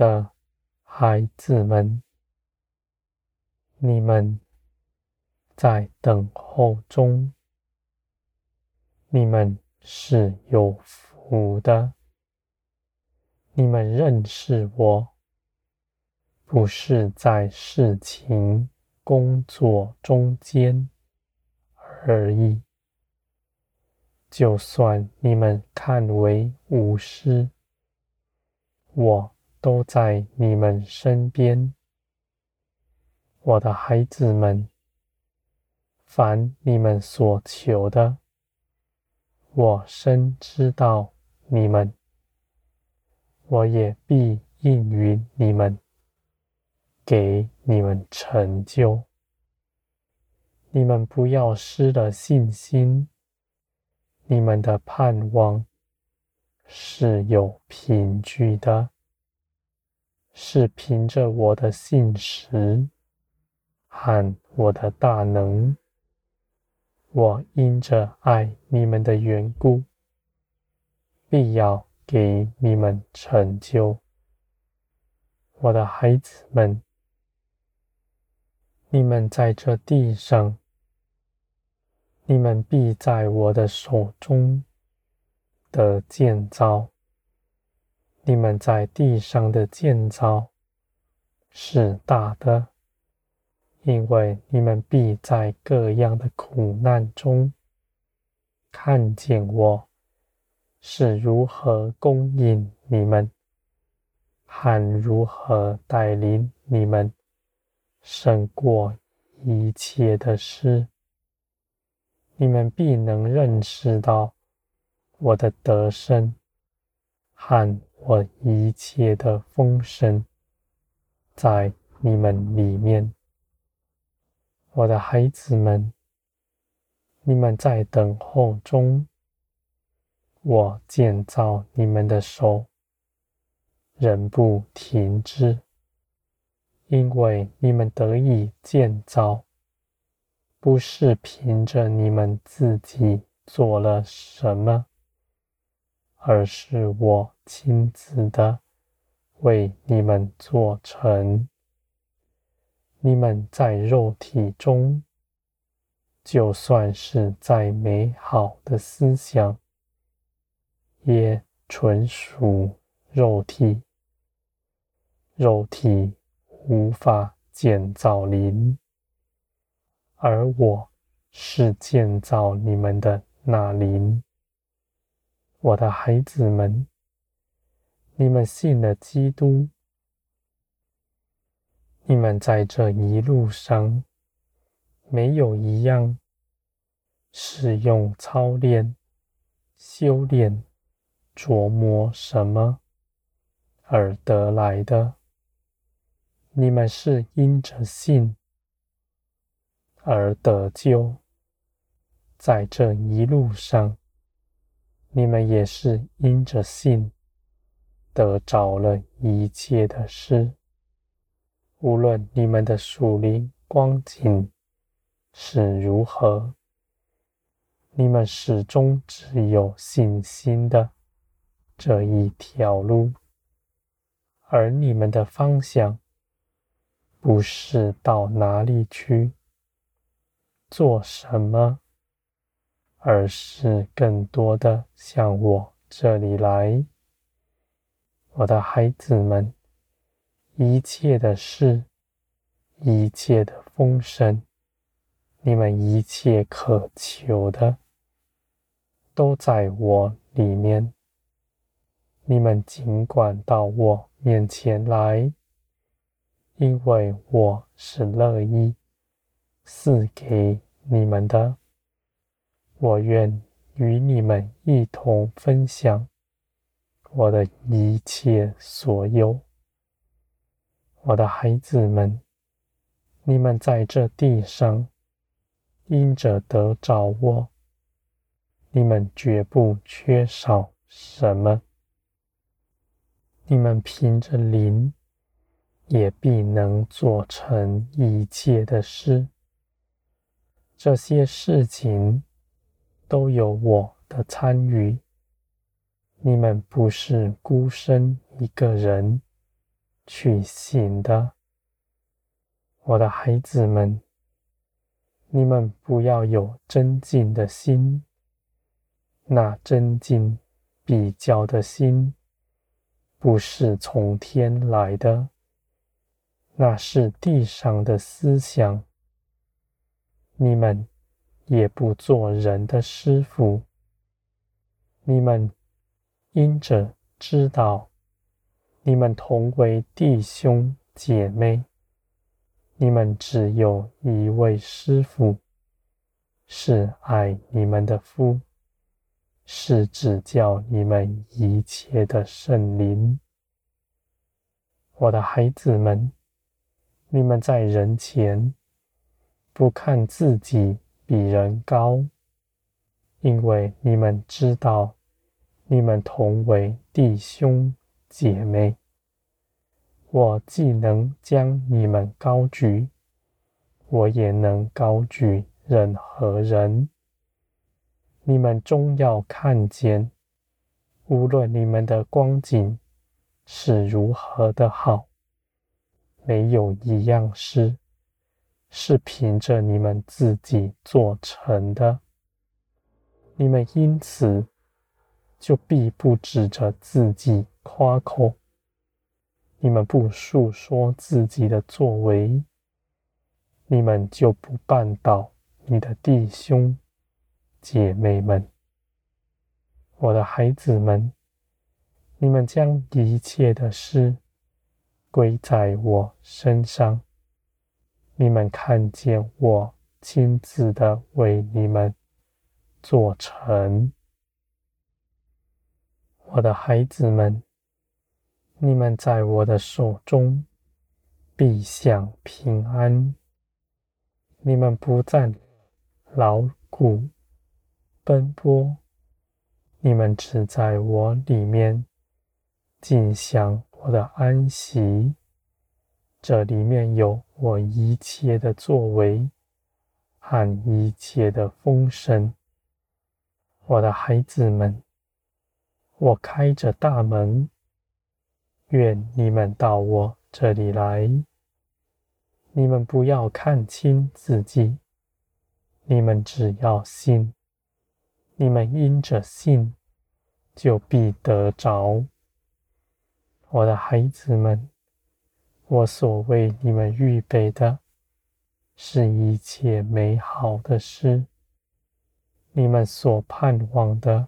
的孩子们，你们在等候中，你们是有福的。你们认识我，不是在事情、工作中间而已。就算你们看为无师，我都在你们身边。我的孩子们，凡你们所求的，我深知道你们。我也必应允你们，给你们成就。你们不要失了信心。你们的盼望是有凭据的，是凭着我的信实和我的大能。我因着爱你们的缘故，必要。给你们成就，我的孩子们，你们在这地上，你们必在我的手中得建造。你们在地上的建造是大的，因为你们必在各样的苦难中看见我。是如何供应你们，和如何带领你们胜过一切的事，你们必能认识到我的得胜和我一切的丰盛在你们里面，我的孩子们，你们在等候中。我建造你们的手，仍不停止，因为你们得以建造，不是凭着你们自己做了什么，而是我亲自的为你们做成。你们在肉体中，就算是再美好的思想，也纯属肉体，肉体无法建造灵，而我是建造你们的那灵。我的孩子们，你们信了基督，你们在这一路上没有一样是用操练、修炼。琢磨什么而得来的？你们是因着信而得救，在这一路上，你们也是因着信得着了一切的事。无论你们的属灵光景是如何，你们始终只有信心的。这一条路，而你们的方向不是到哪里去做什么，而是更多的向我这里来，我的孩子们，一切的事，一切的丰盛，你们一切渴求的，都在我里面。你们尽管到我面前来，因为我是乐意赐给你们的。我愿与你们一同分享我的一切所有。我的孩子们，你们在这地上因着得着我，你们绝不缺少什么。你们凭着灵，也必能做成一切的事。这些事情都有我的参与。你们不是孤身一个人去行的。我的孩子们，你们不要有争竞的心，那争竞比较的心，不是从天来的，那是地上的思想。你们也不做人的师傅，你们因着知道，你们同为弟兄姐妹，你们只有一位师傅，是爱你们的父，是指教你们一切的圣灵。我的孩子们，你们在人前，不看自己比人高，因为你们知道，你们同为弟兄姐妹。我既能将你们高举，我也能高举任何人。你们终要看见，无论你们的光景是如何的好，没有一样是。是凭着你们自己做成的，你们因此就必不指着自己夸口，你们不述说自己的作为，你们就不绊倒你的弟兄姐妹们。我的孩子们，你们将一切的事归在我身上。你们看见我亲自的为你们做成，我的孩子们，你们在我的手中必享平安。你们不再劳苦奔波，你们只在我里面尽享我的安息。这里面有我一切的作为和一切的丰盛，我的孩子们，我开着大门，愿你们到我这里来。你们不要看轻自己，你们只要信，你们因着信，就必得着。我的孩子们。我所为你们预备的，是一切美好的事。你们所盼望的，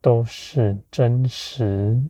都是真实。